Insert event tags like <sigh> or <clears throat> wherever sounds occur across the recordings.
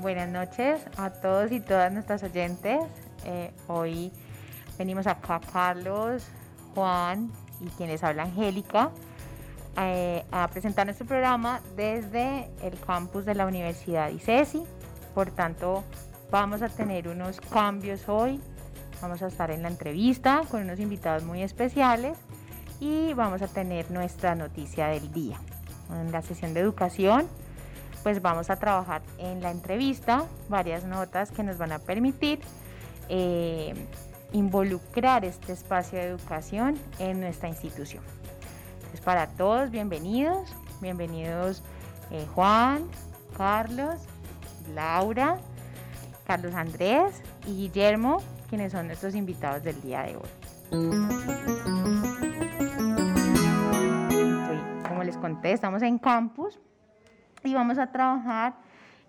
buenas noches a todos y todas nuestras oyentes. Eh, hoy venimos acá Carlos, Juan y quienes habla Angélica eh, a presentar nuestro programa desde el campus de la Universidad ICESI. Por tanto, vamos a tener unos cambios hoy. Vamos a estar en la entrevista con unos invitados muy especiales y vamos a tener nuestra noticia del día. En la sesión de educación pues vamos a trabajar en la entrevista varias notas que nos van a permitir eh, involucrar este espacio de educación en nuestra institución. Entonces, para todos, bienvenidos, bienvenidos eh, Juan, Carlos, Laura, Carlos Andrés y Guillermo, quienes son nuestros invitados del día de hoy. Como les conté, estamos en campus y vamos a trabajar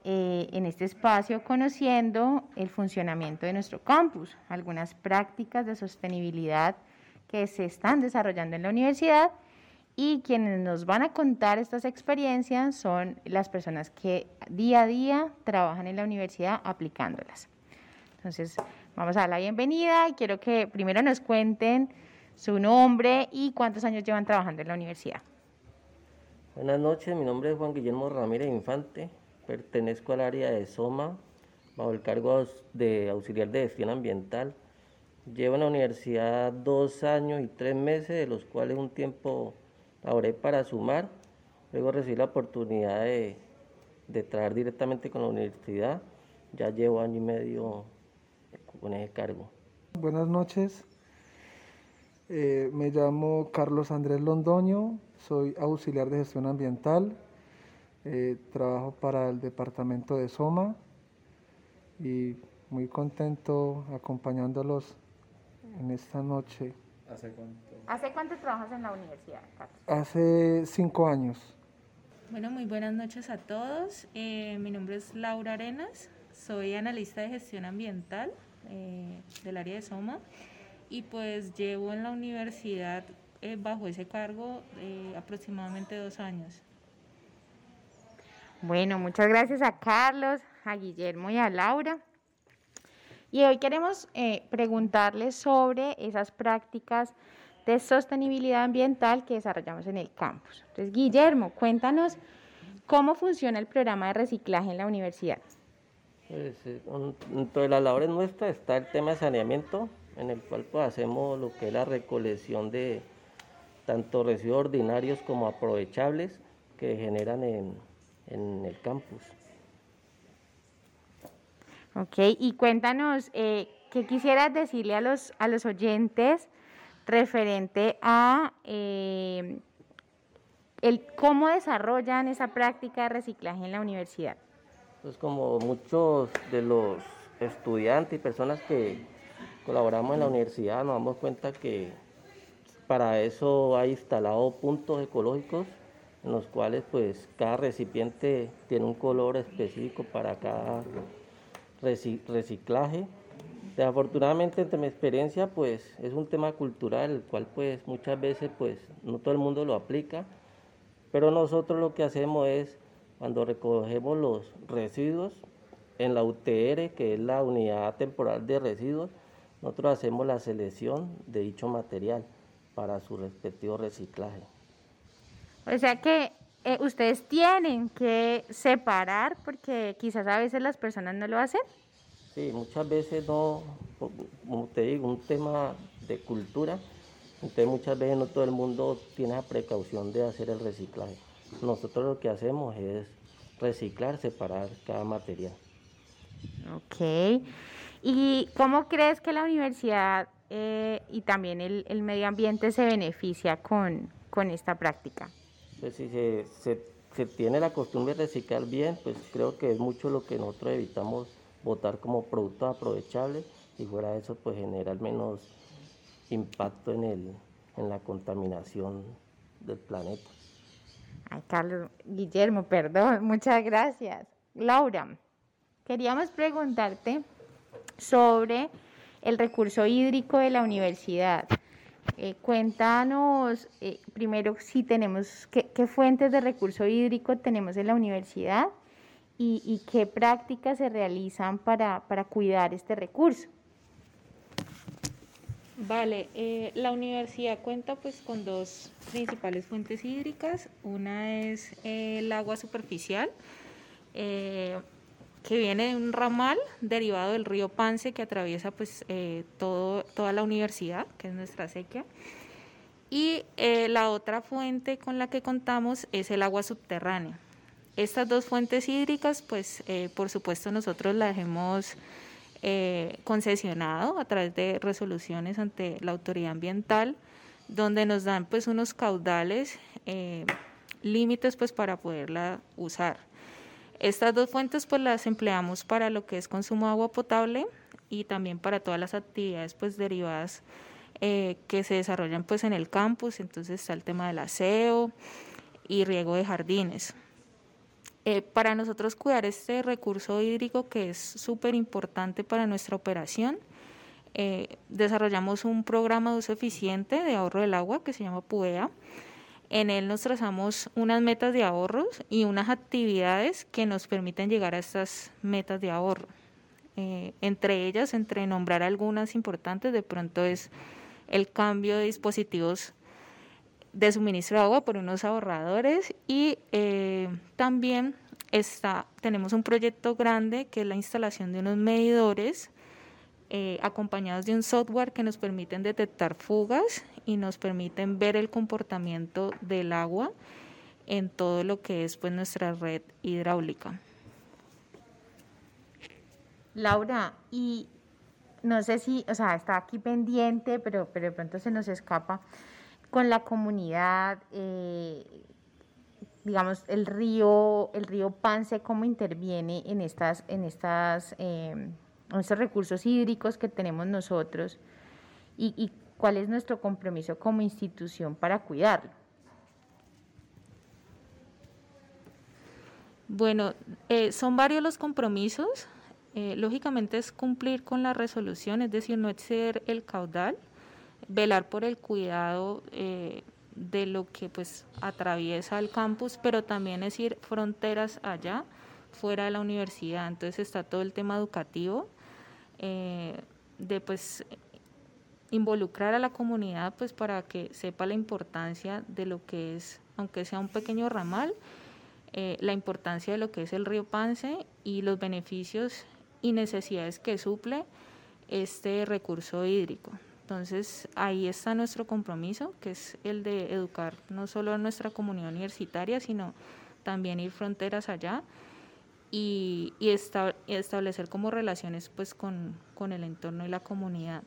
eh, en este espacio conociendo el funcionamiento de nuestro campus, algunas prácticas de sostenibilidad que se están desarrollando en la universidad y quienes nos van a contar estas experiencias son las personas que día a día trabajan en la universidad aplicándolas. Entonces, vamos a dar la bienvenida y quiero que primero nos cuenten su nombre y cuántos años llevan trabajando en la universidad. Buenas noches, mi nombre es Juan Guillermo Ramírez Infante, pertenezco al área de SOMA, bajo el cargo de auxiliar de gestión ambiental. Llevo en la universidad dos años y tres meses, de los cuales un tiempo laboré para sumar. Luego recibí la oportunidad de, de trabajar directamente con la universidad. Ya llevo año y medio con ese cargo. Buenas noches, eh, me llamo Carlos Andrés Londoño, soy auxiliar de gestión ambiental, eh, trabajo para el departamento de Soma y muy contento acompañándolos en esta noche. ¿Hace cuánto? ¿Hace cuánto trabajas en la universidad, Carlos? Hace cinco años. Bueno, muy buenas noches a todos. Eh, mi nombre es Laura Arenas, soy analista de gestión ambiental del área de Soma y pues llevo en la universidad eh, bajo ese cargo eh, aproximadamente dos años. Bueno, muchas gracias a Carlos, a Guillermo y a Laura. Y hoy queremos eh, preguntarles sobre esas prácticas de sostenibilidad ambiental que desarrollamos en el campus. Entonces, Guillermo, cuéntanos cómo funciona el programa de reciclaje en la universidad. Pues, dentro de las labores nuestras está el tema de saneamiento, en el cual pues, hacemos lo que es la recolección de tanto residuos ordinarios como aprovechables que generan en, el campus. Ok, y cuéntanos, eh, ¿qué quisieras decirle a los, a los oyentes referente a eh, el, cómo desarrollan esa práctica de reciclaje en la universidad? Pues como muchos de los estudiantes y personas que colaboramos en la universidad, nos damos cuenta que para eso hay instalado puntos ecológicos en los cuales pues cada recipiente tiene un color específico para cada reciclaje. Afortunadamente, entre mi experiencia, pues es un tema cultural, el cual pues muchas veces pues no todo el mundo lo aplica, pero nosotros lo que hacemos es cuando recogemos los residuos en la UTR, que es la unidad temporal de residuos, nosotros hacemos la selección de dicho material para su respectivo reciclaje. O sea que eh, ustedes tienen que separar porque quizás a veces las personas no lo hacen. Sí, muchas veces no, como te digo, un tema de cultura, entonces muchas veces no todo el mundo tiene la precaución de hacer el reciclaje. Nosotros lo que hacemos es reciclar, separar cada material. Ok. ¿Y cómo crees que la universidad eh, y también el, medio ambiente se beneficia con, esta práctica? Pues si se, se, tiene la costumbre de reciclar bien, pues creo que es mucho lo que nosotros evitamos botar como productos aprovechables y fuera de eso pues generar menos impacto en, el, en la contaminación del planeta. Ay, Carlos, Guillermo, perdón, <laughs> muchas gracias. Laura, queríamos preguntarte sobre el recurso hídrico de la universidad. Eh, cuéntanos eh, primero si tenemos, qué, fuentes de recurso hídrico tenemos en la universidad y, qué prácticas se realizan para, cuidar este recurso. Vale, eh, la universidad cuenta pues con dos principales fuentes hídricas. Una es el agua superficial, que viene de un ramal derivado del río Pance que atraviesa pues eh, todo, toda la universidad, que es nuestra sequía. Y la otra fuente con la que contamos es el agua subterránea. Estas dos fuentes hídricas, pues eh, por supuesto nosotros las hemos eh, concesionado a través de resoluciones ante la autoridad ambiental, donde nos dan pues unos caudales eh, límites pues para poderla usar. Estas dos fuentes pues las empleamos para lo que es consumo de agua potable y también para todas las actividades pues derivadas que se desarrollan pues en el campus, entonces está el tema del aseo y riego de jardines. Eh, para nosotros cuidar este recurso hídrico que es súper importante para nuestra operación, eh, desarrollamos un programa de uso eficiente de ahorro del agua que se llama PUEA. En él nos trazamos unas metas de ahorros y unas actividades que nos permiten llegar a estas metas de ahorro. Eh, entre ellas, entre nombrar algunas importantes, de pronto es el cambio de dispositivos de suministro de agua por unos ahorradores y eh, también está, tenemos un proyecto grande que es la instalación de unos medidores eh, acompañados de un software que nos permiten detectar fugas y nos permiten ver el comportamiento del agua en todo lo que es pues nuestra red hidráulica. Laura, y no sé si, o sea, está aquí pendiente, pero, pero de pronto se nos escapa con la comunidad, eh, digamos, el río, el río Pance, cómo interviene en estas, en estas, eh, estos recursos hídricos que tenemos nosotros y, cuál es nuestro compromiso como institución para cuidarlo. Bueno, eh, son varios los compromisos. lógicamente es cumplir con la resolución, es decir, no exceder el caudal velar por el cuidado eh, de lo que pues atraviesa el campus, pero también es ir fronteras allá, fuera de la universidad. Entonces está todo el tema educativo, eh, de pues involucrar a la comunidad pues para que sepa la importancia de lo que es, aunque sea un pequeño ramal, eh, la importancia de lo que es el río Pance y los beneficios y necesidades que suple este recurso hídrico. Entonces ahí está nuestro compromiso, que es el de educar no solo a nuestra comunidad universitaria, sino también ir fronteras allá y, establecer como relaciones pues con, con el entorno y la comunidad.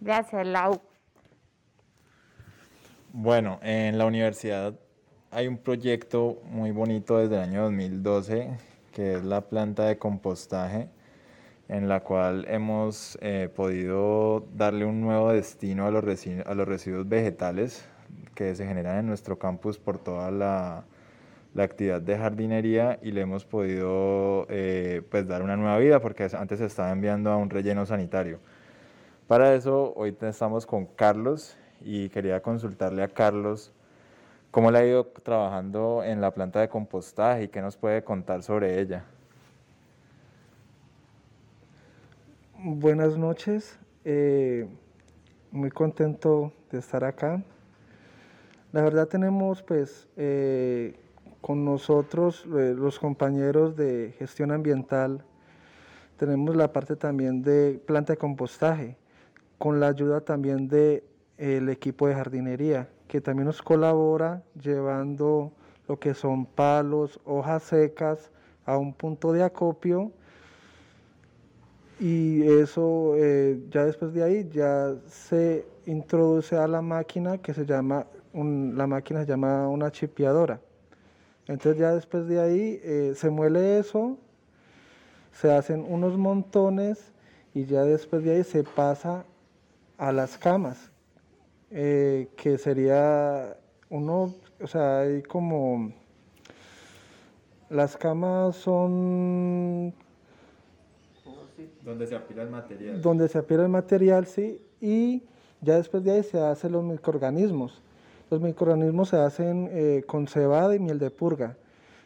Gracias, Lau. Bueno, en la universidad hay un proyecto muy bonito desde el año 2012, que es la planta de compostaje en la cual hemos eh, podido darle un nuevo destino a los, residuos vegetales que se generan en nuestro campus por toda la, la actividad de jardinería y le hemos podido eh, pues dar una nueva vida porque antes se estaba enviando a un relleno sanitario. Para eso hoy estamos con Carlos y quería consultarle a Carlos cómo le ha ido trabajando en la planta de compostaje y qué nos puede contar sobre ella. Buenas noches, eh, muy contento de estar acá. La verdad tenemos pues eh, con nosotros eh, los compañeros de gestión ambiental, tenemos la parte también de planta de compostaje, con la ayuda también del el equipo de jardinería, que también nos colabora llevando lo que son palos, hojas secas a un punto de acopio y eso eh, ya después de ahí ya se introduce a la máquina que se llama, la máquina se llama una chipeadora. Entonces ya después de ahí eh, se muele eso, se hacen unos montones y ya después de ahí se pasa a las camas, eh, que sería uno, o sea, hay como, las camas son donde se apila el material. Donde se apila el material, sí, y ya después de ahí se hacen los microorganismos. Los microorganismos se hacen eh, con cebada y miel de purga.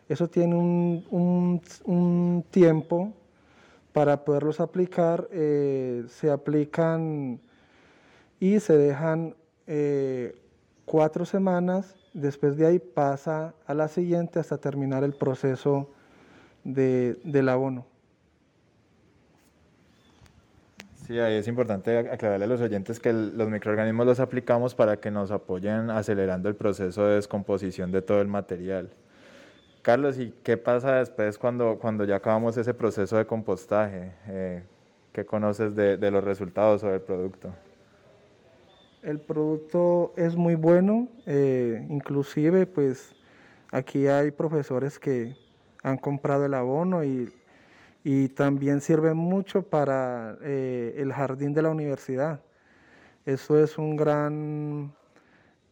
Eso tiene un, tiempo para poderlos aplicar. Eh, se aplican y se dejan eh, cuatro semanas. Después de ahí pasa a la siguiente hasta terminar el proceso del abono. Sí, ahí es importante aclararle a los oyentes que los microorganismos los aplicamos para que nos apoyen acelerando el proceso de descomposición de todo el material. Carlos, ¿y qué pasa después cuando, cuando ya acabamos ese proceso de compostaje? Eh, ¿Qué conoces de, de, los resultados o del producto? El producto es muy bueno, eh, inclusive pues aquí hay profesores que han comprado el abono y también sirve mucho para eh, el jardín de la universidad. Eso es un gran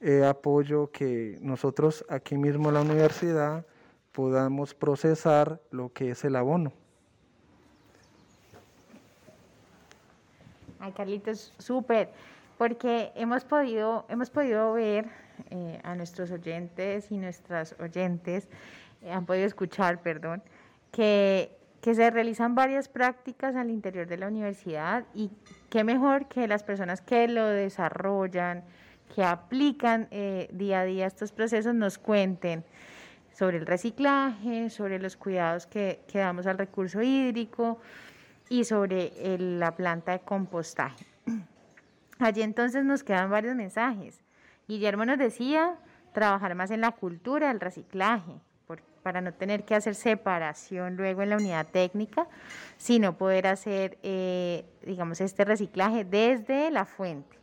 eh, apoyo que nosotros aquí mismo en la universidad podamos procesar lo que es el abono. Ay, Carlitos, súper, porque hemos podido, hemos podido ver eh, a nuestros oyentes y nuestras oyentes, han podido escuchar, perdón, que que se realizan varias prácticas al interior de la universidad y qué mejor que las personas que lo desarrollan, que aplican eh, día a día estos procesos nos cuenten sobre el reciclaje, sobre los cuidados que, damos al recurso hídrico y sobre la planta de compostaje. Allí entonces nos quedan varios mensajes. Guillermo nos decía trabajar más en la cultura del reciclaje, para no tener que hacer separación luego en la unidad técnica, sino poder hacer, eh, digamos, este reciclaje desde la fuente.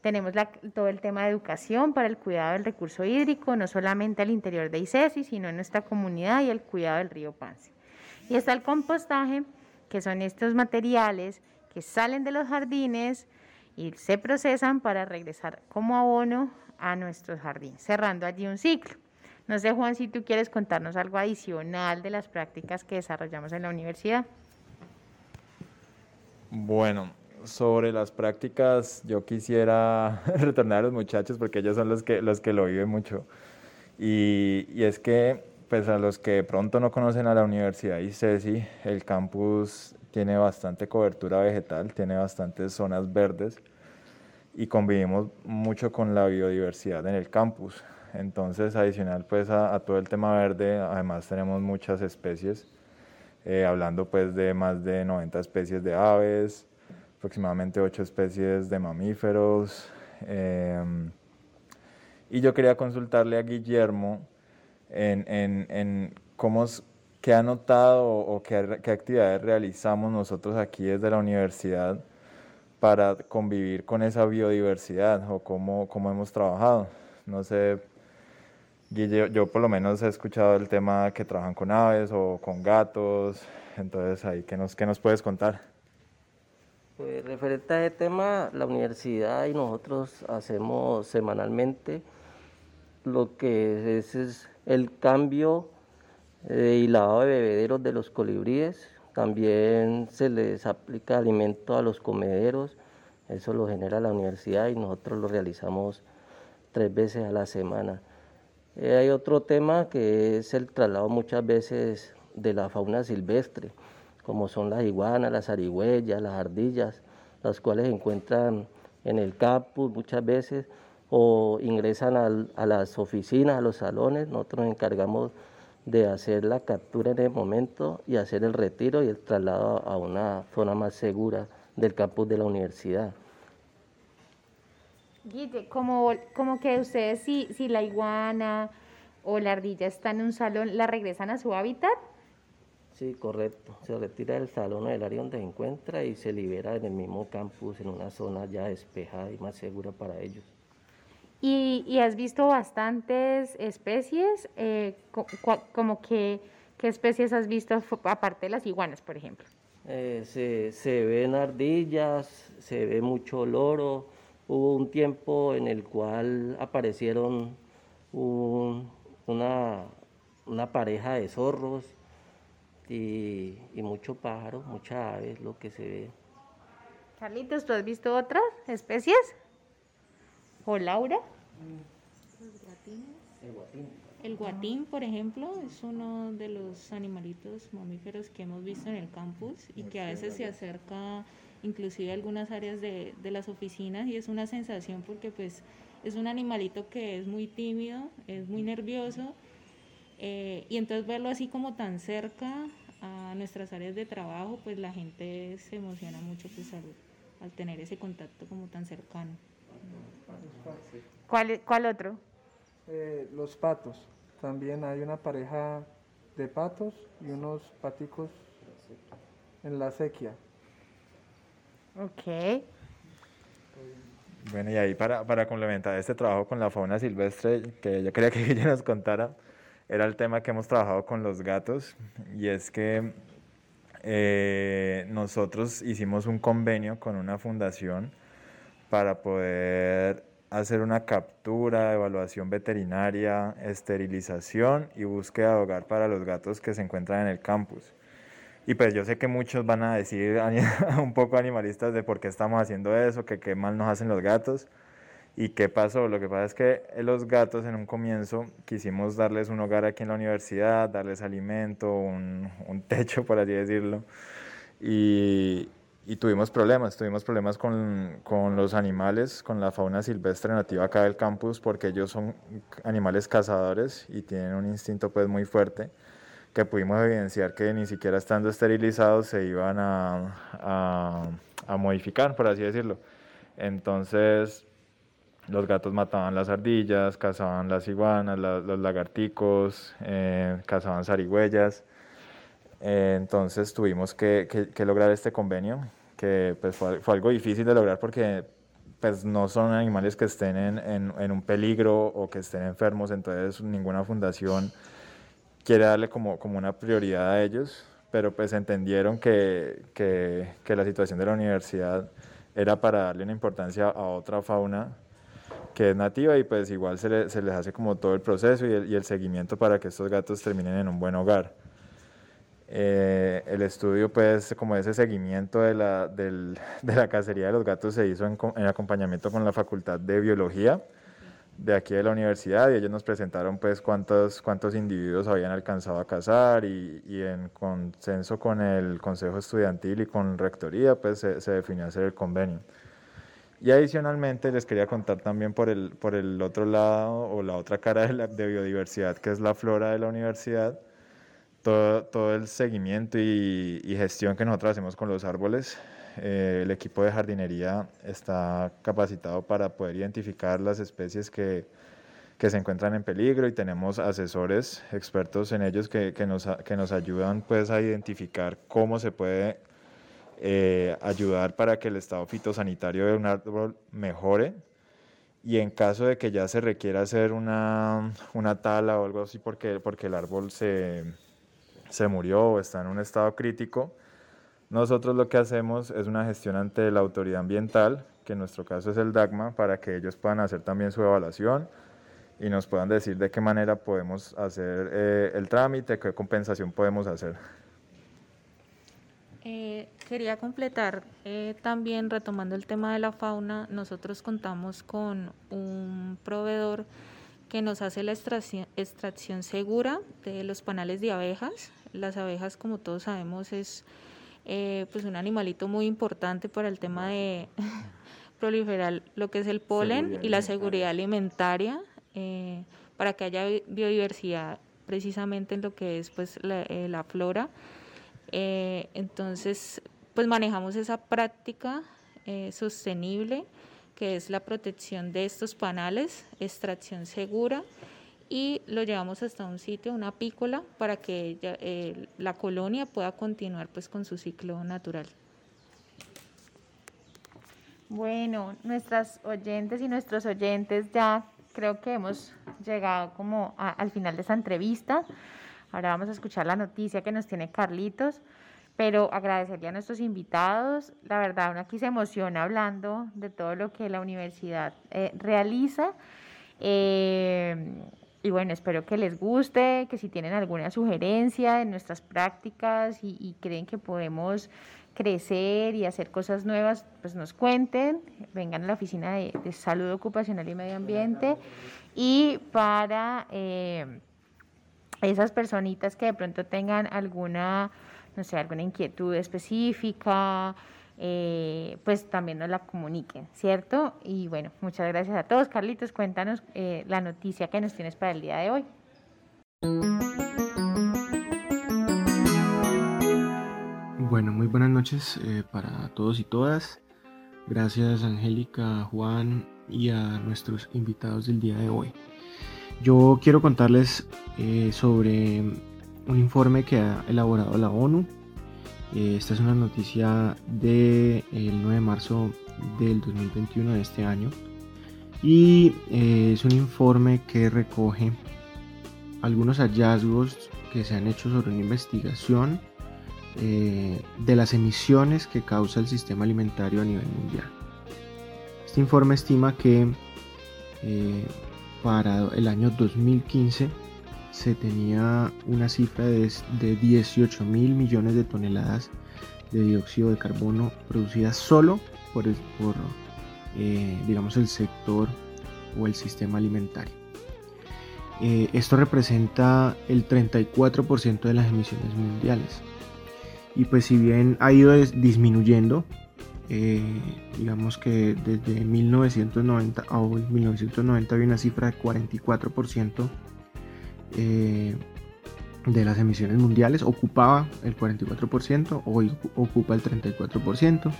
Tenemos todo el tema de educación para el cuidado del recurso hídrico, no solamente al interior de ICESI, sino en nuestra comunidad y el cuidado del río Pance. Y está el compostaje, que son estos materiales que salen de los jardines y se procesan para regresar como abono a nuestros jardines, cerrando allí un ciclo. No sé, Juan, si tú quieres contarnos algo adicional de las prácticas que desarrollamos en la universidad. Bueno, sobre las prácticas, yo quisiera <laughs> retornar a los muchachos porque ellos son los que, los que lo viven mucho. Y, y es que, pues a los que pronto no conocen a la Universidad ICESI, el campus tiene bastante cobertura vegetal, tiene bastantes zonas verdes y convivimos mucho con la biodiversidad en el campus. Entonces, adicional pues a, todo el tema verde, además tenemos muchas especies, eh, hablando pues de más de 90 especies de aves, aproximadamente 8 especies de mamíferos. Em, y yo quería consultarle a Guillermo en, en, en cómo, qué ha notado o qué, qué actividades realizamos nosotros aquí desde la universidad para convivir con esa biodiversidad o cómo, cómo hemos trabajado. No sé, Guille, yo por lo menos he escuchado el tema que trabajan con aves o con gatos, entonces ahí, ¿qué nos, qué nos puedes contar? Pues referente a este tema, la universidad y nosotros hacemos semanalmente lo que es, es el cambio eh, y lavado de bebederos de los colibríes. También se les aplica alimento a los comederos, eso lo genera la universidad y nosotros lo realizamos tres veces a la semana. Eh, hay otro tema que es el traslado muchas veces de la fauna silvestre, como son las iguanas, las arigüeyas, las ardillas, las cuales se encuentran en el campus muchas veces o ingresan a las oficinas, a los salones. Nosotros nos encargamos de hacer la captura en el momento y hacer el retiro y el traslado a una zona más segura del campus de la universidad. Guille, como, como que ustedes si, si la iguana o la ardilla está en un salón, ¿la regresan a su hábitat? Sí, correcto. Se retira del salón o del área donde se encuentra y se libera en el mismo campus, en una zona ya despejada y más segura para ellos. ¿Y, y has visto bastantes especies? Eh, como que, ¿Qué especies has visto aparte de las iguanas, por ejemplo? Eh, se, se ven ardillas, se ve mucho loro, Hubo un tiempo en el cual aparecieron una, una, pareja de zorros y, y mucho pájaro, mucha aves, lo que se ve. Carlitos, ¿tú has visto otras especies? ¿O Laura? El guatín. Por ejemplo, es uno de los animalitos mamíferos que hemos visto en el campus y que a veces se acerca inclusive a algunas áreas de, de las oficinas y es una sensación porque pues es un animalito que es muy tímido, es muy nervioso eh, y entonces verlo así como tan cerca a nuestras áreas de trabajo, pues la gente se emociona mucho pues al tener ese contacto como tan cercano. ¿Cuál, cuál otro? Eh, los patos. También hay una pareja de patos y unos paticos en la sequía. Ok. Bueno, y ahí para, para complementar este trabajo con la fauna silvestre, que yo quería que <laughs> ella nos contara, era el tema que hemos trabajado con los gatos, y es que eh, nosotros hicimos un convenio con una fundación para poder hacer una captura, evaluación veterinaria, esterilización y búsqueda de hogar para los gatos que se encuentran en el campus. Y pues yo sé que muchos van a decir <laughs> un poco animalistas de por qué estamos haciendo eso, que qué mal nos hacen los gatos y qué pasó. Lo que pasa es que los gatos en un comienzo quisimos darles un hogar aquí en la universidad, darles alimento, un, un techo, por así decirlo. Y, y tuvimos problemas, tuvimos problemas con, con, los animales, con la fauna silvestre nativa acá del campus, porque ellos son animales cazadores y tienen un instinto pues muy fuerte, que pudimos evidenciar que ni siquiera estando esterilizados se iban a, a, a modificar, por así decirlo. Entonces, los gatos mataban las ardillas, cazaban las iguanas, los lagarticos, eh, cazaban zarigüeyas. Eh, entonces tuvimos que, lograr este convenio, que pues fue, algo difícil de lograr porque pues no son animales que estén en, un peligro o que estén enfermos, entonces ninguna fundación quiere darle como, una prioridad a ellos, pero pues entendieron que, la situación de la universidad era para darle una importancia a otra fauna que es nativa y pues igual se, le, se les hace como todo el proceso y el, seguimiento para que estos gatos terminen en un buen hogar. Eh, el estudio, pues, como ese seguimiento de la, del, <laughs> de la cacería de los gatos se hizo en, en, acompañamiento con la Facultad de Biología de aquí de la universidad y ellos nos presentaron, pues, cuántos, cuántos individuos habían alcanzado a cazar y, y en consenso con el Consejo Estudiantil y con Rectoría, pues, se, se definió hacer el convenio. Y adicionalmente les quería contar también por el, por el otro lado o la otra cara de, la, de biodiversidad, que es la flora de la universidad, todo, todo el seguimiento y, y, gestión que nosotros hacemos con los árboles. Eh, el equipo de jardinería está capacitado para poder identificar las especies que, que se encuentran en peligro y tenemos asesores expertos en ellos que, que, nos, que nos ayudan pues, a identificar cómo se puede eh, ayudar para que el estado fitosanitario de un árbol mejore y en caso de que ya se requiera hacer una, una tala o algo así porque, porque el árbol se, se murió o está en un estado crítico, nosotros lo que hacemos es una gestión ante la autoridad ambiental, que en nuestro caso es el DACMA, para que ellos puedan hacer también su evaluación y nos puedan decir de qué manera podemos hacer eh, el trámite, qué compensación podemos hacer. Eh, quería completar eh, también retomando el tema de la fauna, nosotros contamos con un proveedor que nos hace la extracción segura de los panales de abejas. Las abejas, como todos sabemos, es eh, pues un animalito muy importante para el tema de <laughs> proliferar lo que es el polen seguridad y la seguridad alimentaria, eh, para que haya biodiversidad precisamente en lo que es pues la, eh, la flora. Entonces, pues manejamos esa práctica sostenible, que es la protección de estos panales, extracción segura, y lo llevamos hasta un sitio, una apícola, para que eh, la colonia pueda continuar pues con su ciclo natural. Bueno, nuestras oyentes y nuestros oyentes ya creo que hemos llegado como a, al final de esta entrevista. Ahora vamos a escuchar la noticia que nos tiene Carlitos, pero agradecería a nuestros invitados. La verdad, uno aquí se emociona hablando de todo lo que la universidad eh, realiza. Eh, y bueno, espero que les guste, que si tienen alguna sugerencia en nuestras prácticas y, creen que podemos crecer y hacer cosas nuevas, pues nos cuenten, vengan a la oficina de, de salud ocupacional y medio ambiente. Y para... Eh, esas personitas que de pronto tengan alguna, no sé, alguna inquietud específica, eh, pues también nos la comuniquen, ¿cierto? Y bueno, muchas gracias a todos. Carlitos, cuéntanos eh, la noticia que nos tienes para el día de hoy. Bueno, muy buenas noches eh, para todos y todas. Gracias Angélica, Juan y a nuestros invitados del día de hoy. Yo quiero contarles sobre un informe que ha elaborado la ONU esta es una noticia del 9 de marzo del 2021 de este año y eh, es un informe que recoge algunos hallazgos que se han hecho sobre una investigación eh, de las emisiones que causa el sistema alimentario a nivel mundial. Este informe estima que para el año 2015 se tenía una cifra de, 18 mil millones de toneladas de dióxido de carbono producidas solo por, por eh, digamos, el sector o el sistema alimentario. Eh, esto representa el 34% de las emisiones mundiales. Y pues si bien ha ido disminuyendo, eh, digamos que desde 1990 a hoy, 1990 había una cifra de 44% eh, de las emisiones mundiales ocupaba el 44%, hoy ocupa el 34%,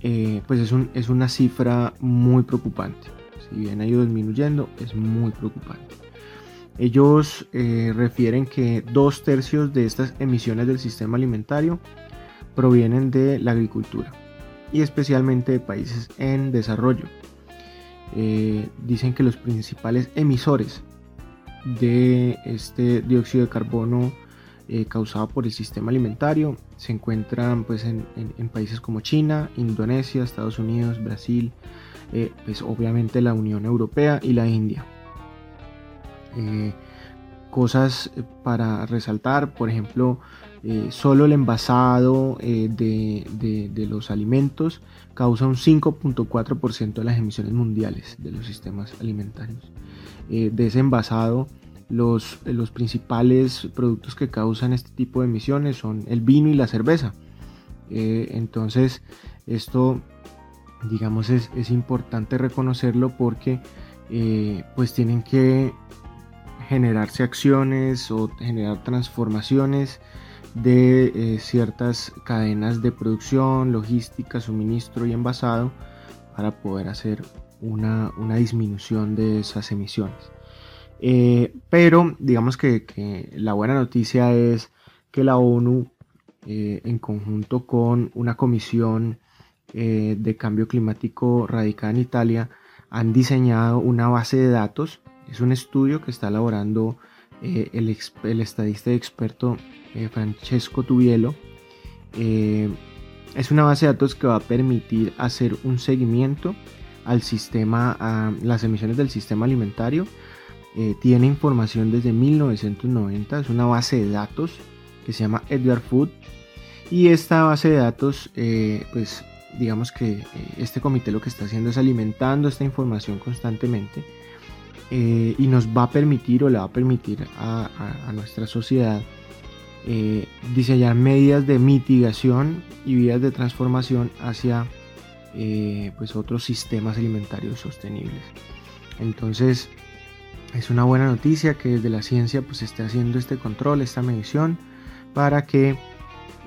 eh, pues es, un, es, una cifra muy preocupante. Si bien ha ido disminuyendo, es muy preocupante. Ellos eh, refieren que dos tercios de estas emisiones del sistema alimentario provienen de la agricultura y especialmente de países en desarrollo. dicen que los principales emisores de este dióxido de carbono eh, causado por el sistema alimentario se encuentran pues, en, países como China, Indonesia, Estados Unidos, Brasil, eh, pues obviamente la Unión Europea y la India. Eh, cosas para resaltar, por ejemplo, solo el envasado de, de, los alimentos causa un 5.4% de las emisiones mundiales de los sistemas alimentarios. Eh, de ese envasado, los, los principales productos que causan este tipo de emisiones son el vino y la cerveza. Eh, entonces, esto, digamos, es, importante reconocerlo porque eh, pues tienen que generarse acciones o generar transformaciones de ciertas cadenas de producción, logística, suministro y envasado para poder hacer una, disminución de esas emisiones. Eh, pero digamos que, la buena noticia es que la ONU, eh, en conjunto con una comisión eh, de cambio climático radicada en Italia, han diseñado una base de datos. Es un estudio que está elaborando el, el, estadista y experto Francesco Tubielo. es una base de datos que va a permitir hacer un seguimiento al sistema, a las emisiones del sistema alimentario. Eh, tiene información desde 1990, es una base de datos que se llama Edgar Food. Y esta base de datos, eh, pues digamos que eh, este comité lo que está haciendo es alimentando esta información constantemente y nos va a permitir o le va a permitir a, nuestra sociedad diseñar medidas de mitigación y vías de transformación hacia eh, pues otros sistemas alimentarios sostenibles. Entonces es una buena noticia que desde la ciencia pues esté haciendo este control, esta medición para que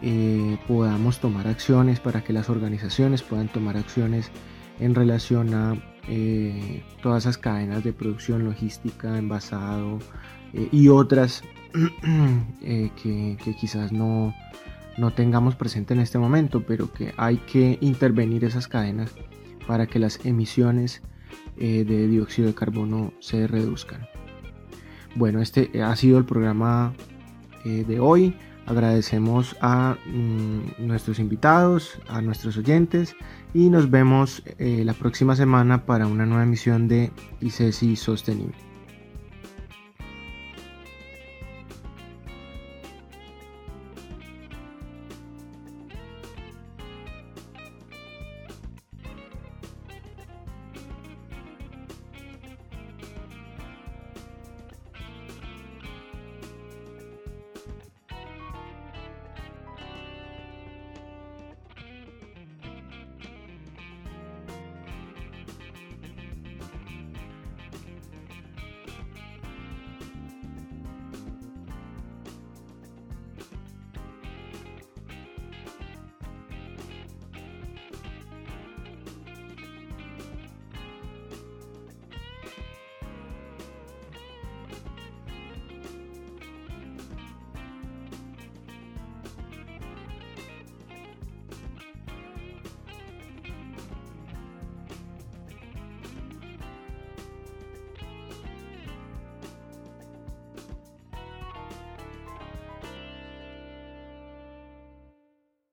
eh, podamos tomar acciones, para que las organizaciones puedan tomar acciones en relación a eh, todas esas cadenas de producción, logística, envasado y otras <clears throat> que, quizás no, no tengamos presente en este momento, pero que hay que intervenir esas cadenas para que las emisiones eh, de dióxido de carbono se reduzcan. Bueno, este ha sido el programa eh, de hoy. Agradecemos a mm, nuestros invitados, a nuestros oyentes y nos vemos eh, la próxima semana para una nueva emisión de ICESI Sostenible.